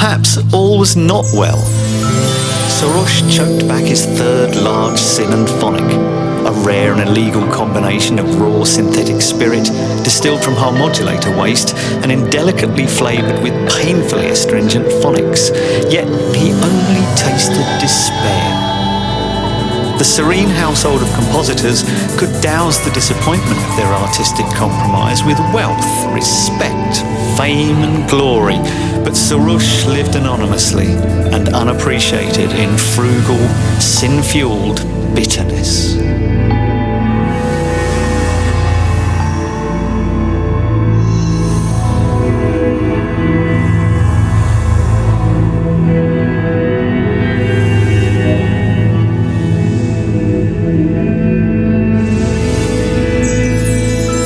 perhaps all was not well. Sorush choked back his third large sin and phonic, a rare and illegal combination of raw synthetic spirit distilled from modulator waste and indelicately flavoured with painfully astringent phonics. Yet he only tasted despair. The serene household of compositors could douse the disappointment of their artistic compromise with wealth, respect, fame, and glory, but Sorush lived anonymously and unappreciated in frugal, sin fueled bitterness.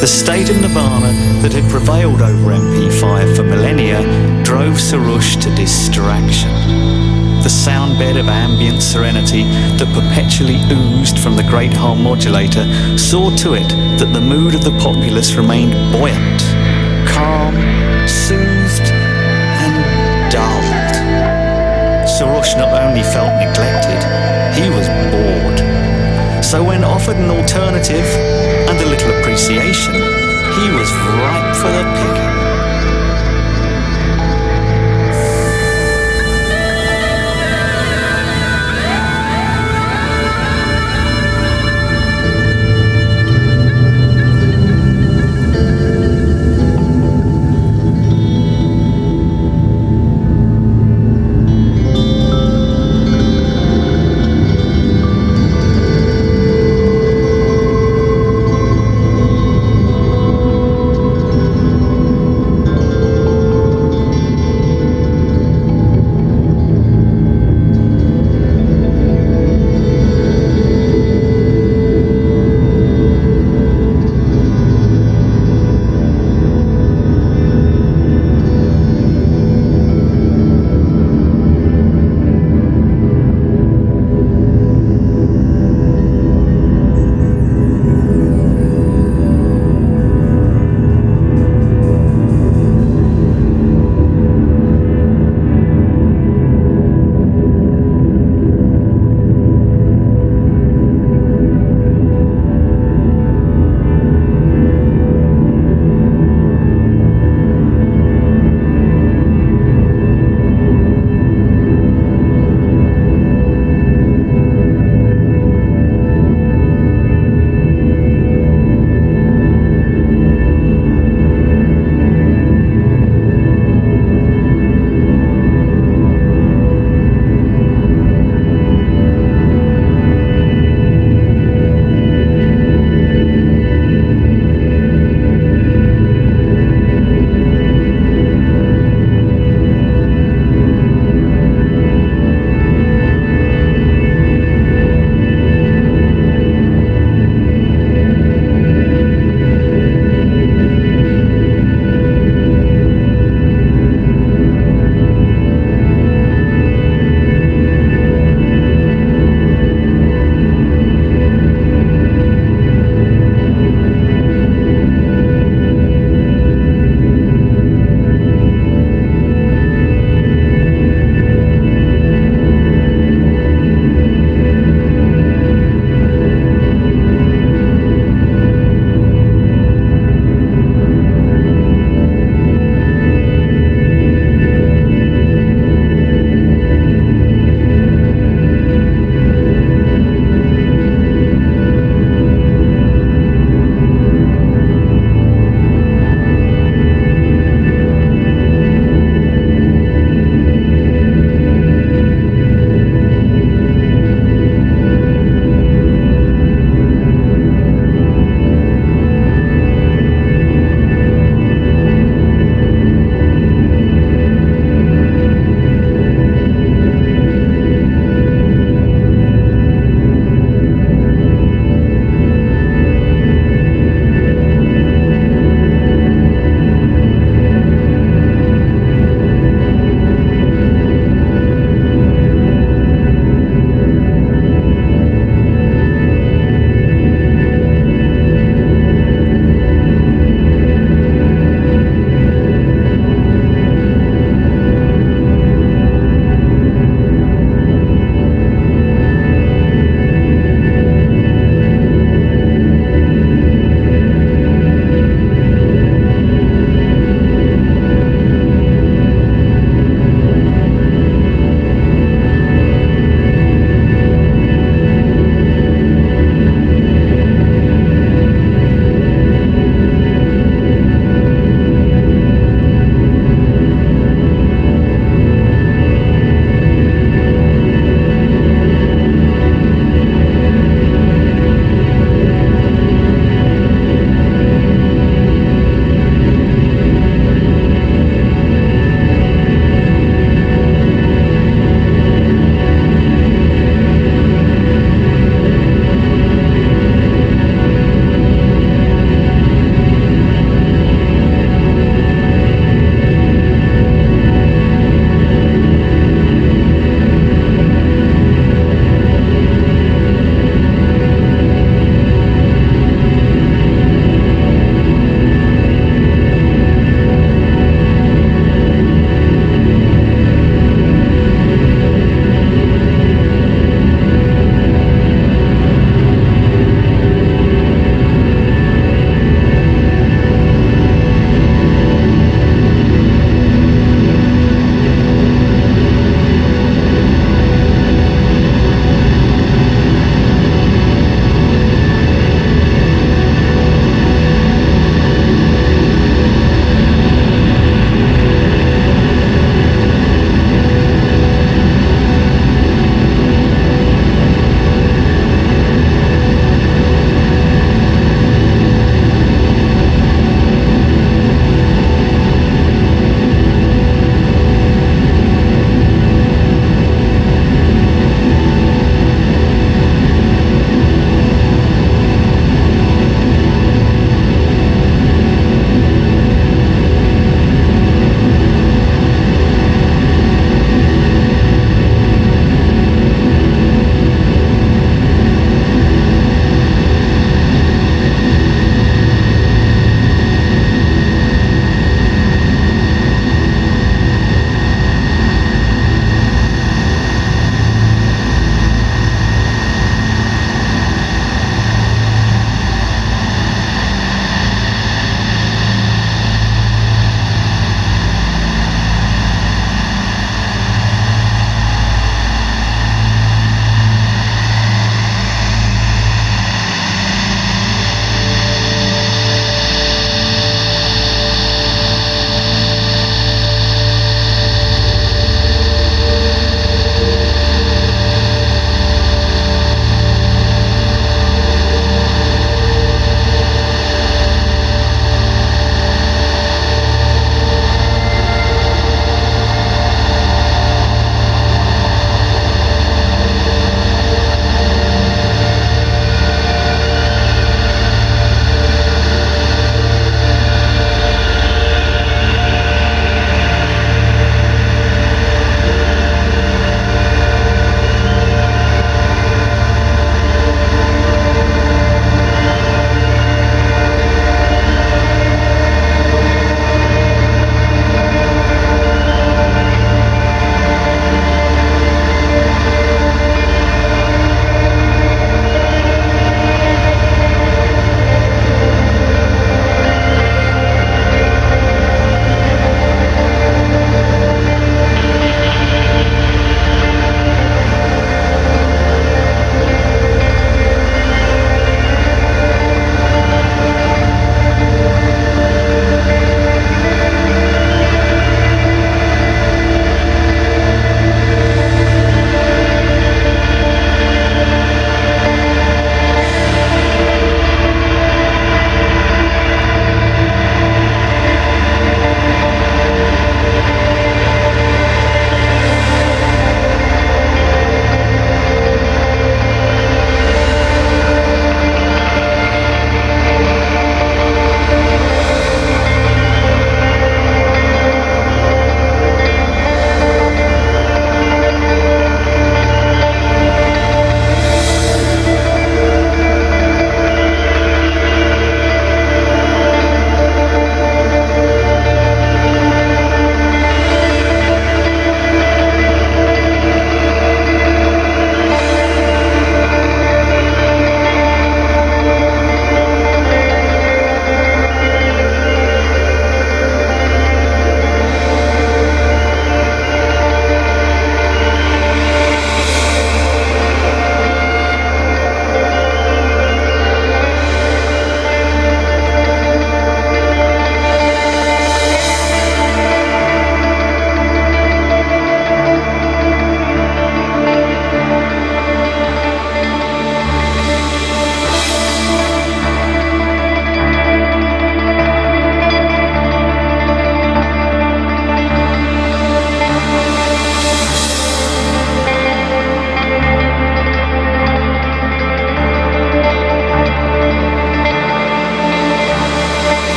The state of nirvana that had prevailed over MP5 for millennia drove Sorush to distraction. The sound bed of ambient serenity that perpetually oozed from the great harm modulator saw to it that the mood of the populace remained buoyant, calm, soothed, and dulled. Sorush not only felt neglected, he was bored. So when offered an alternative and a little appreciation, he was ripe for the picking.